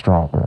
stronger.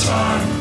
Summertime,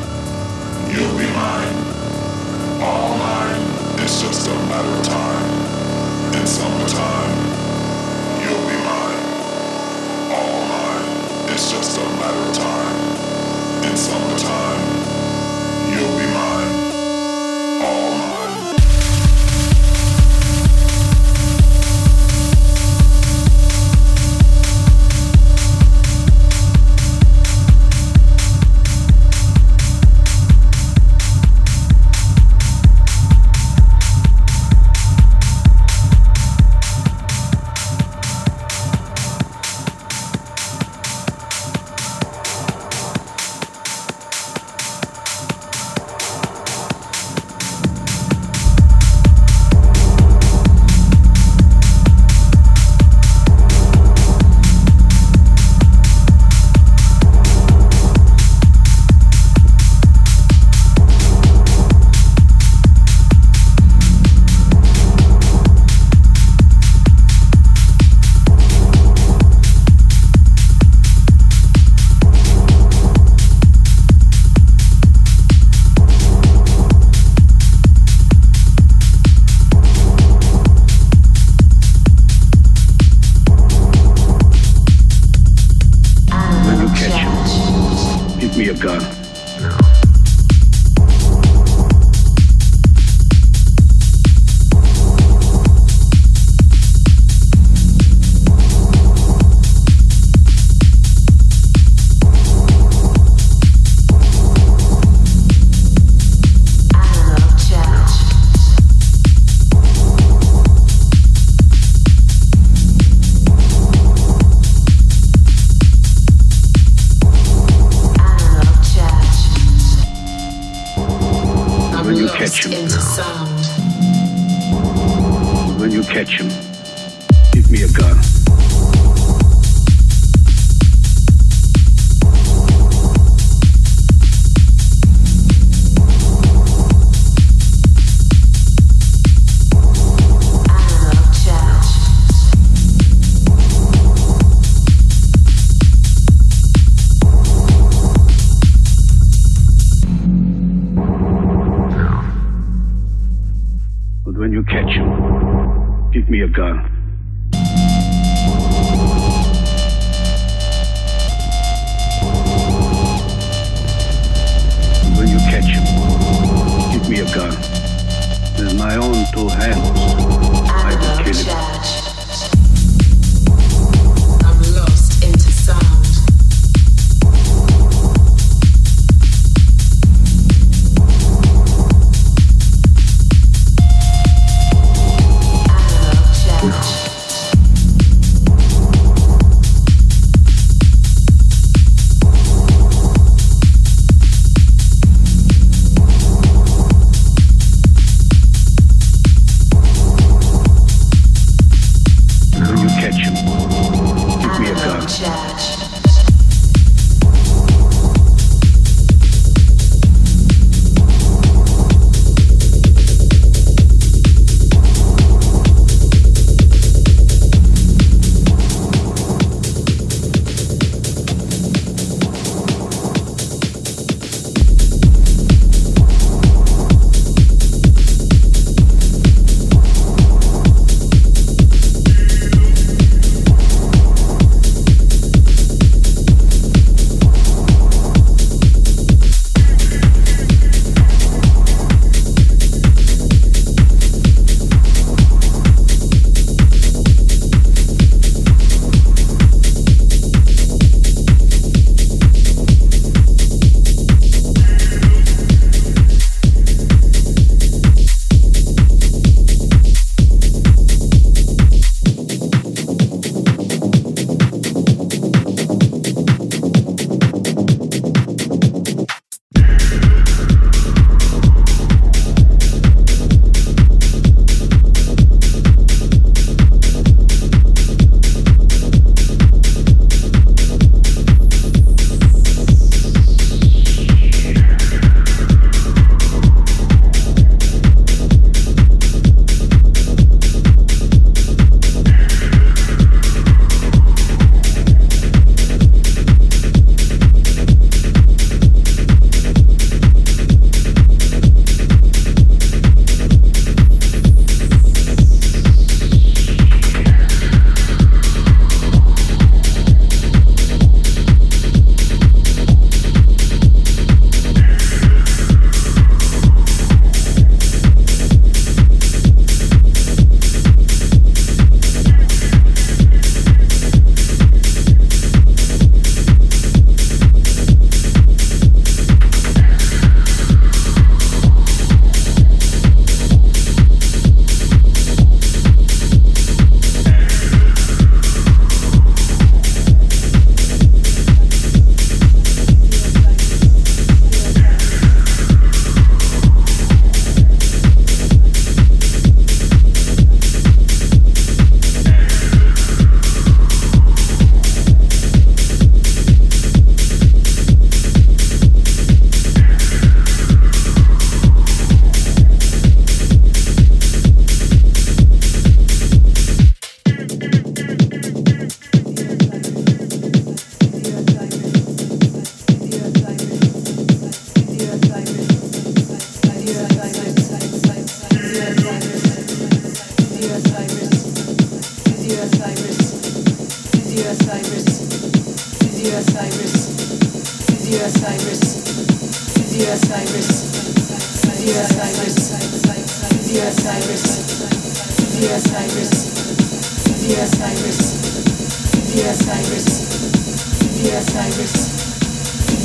горячим.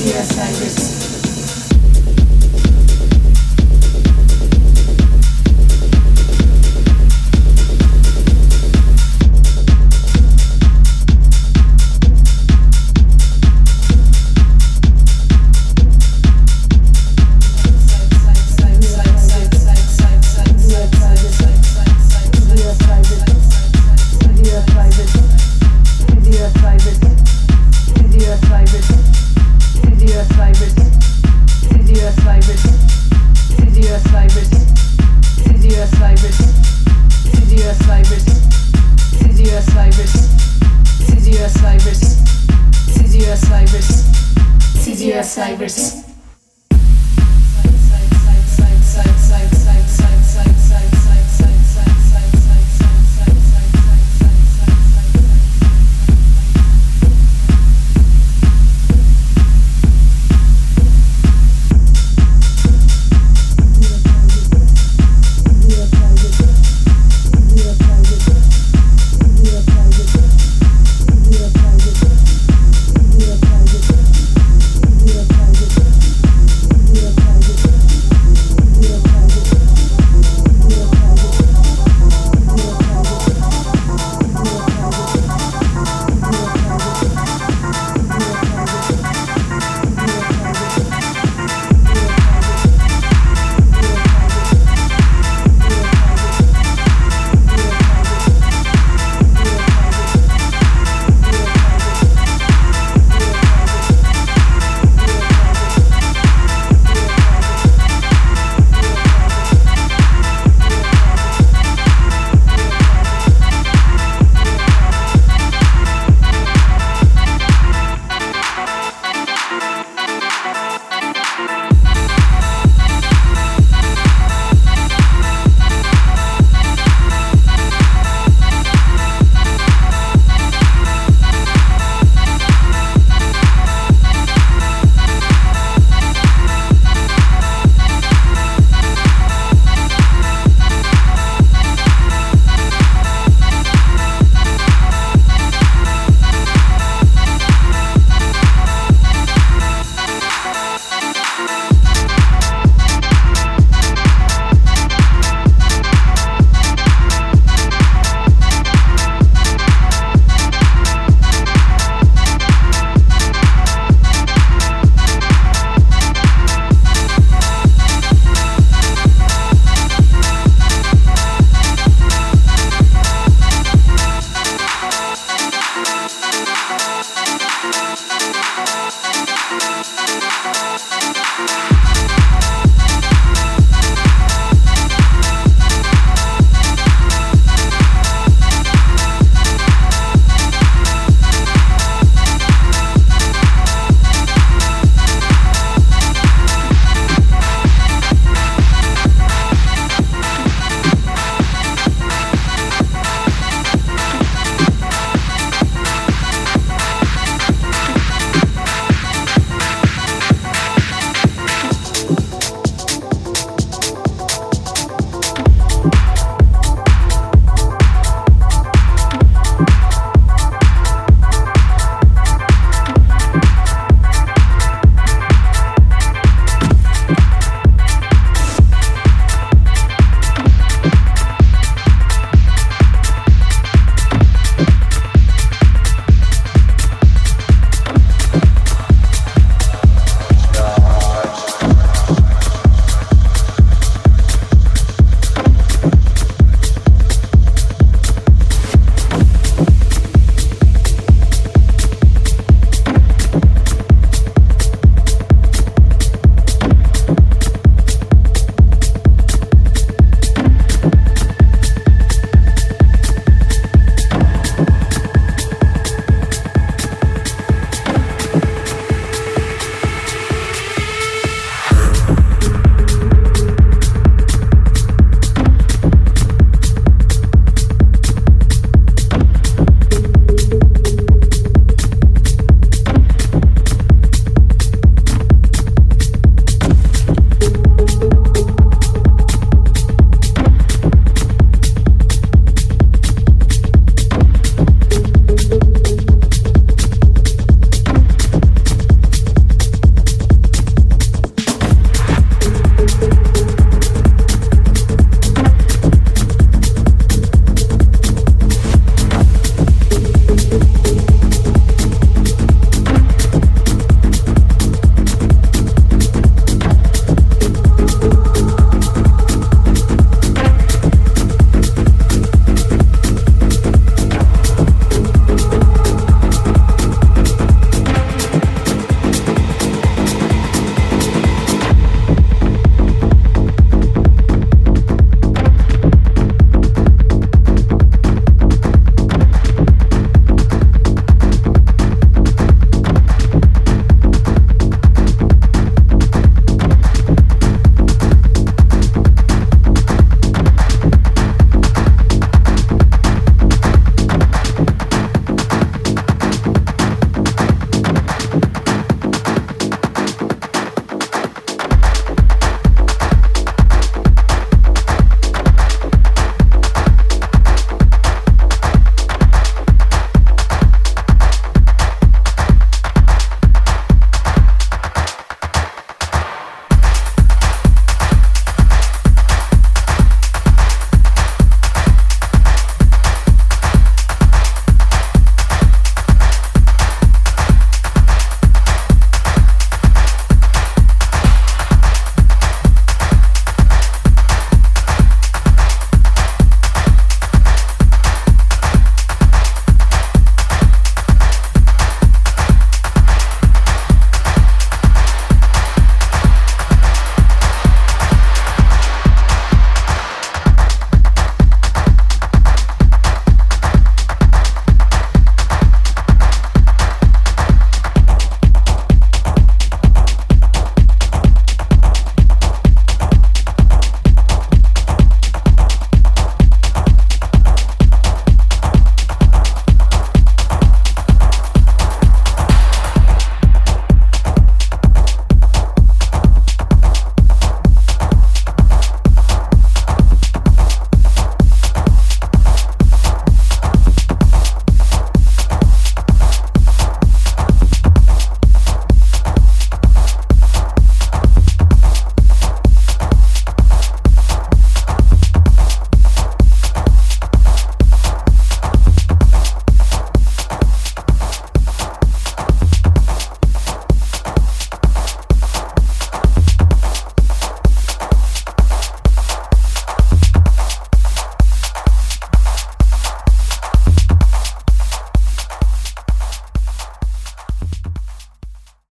The I Osiris.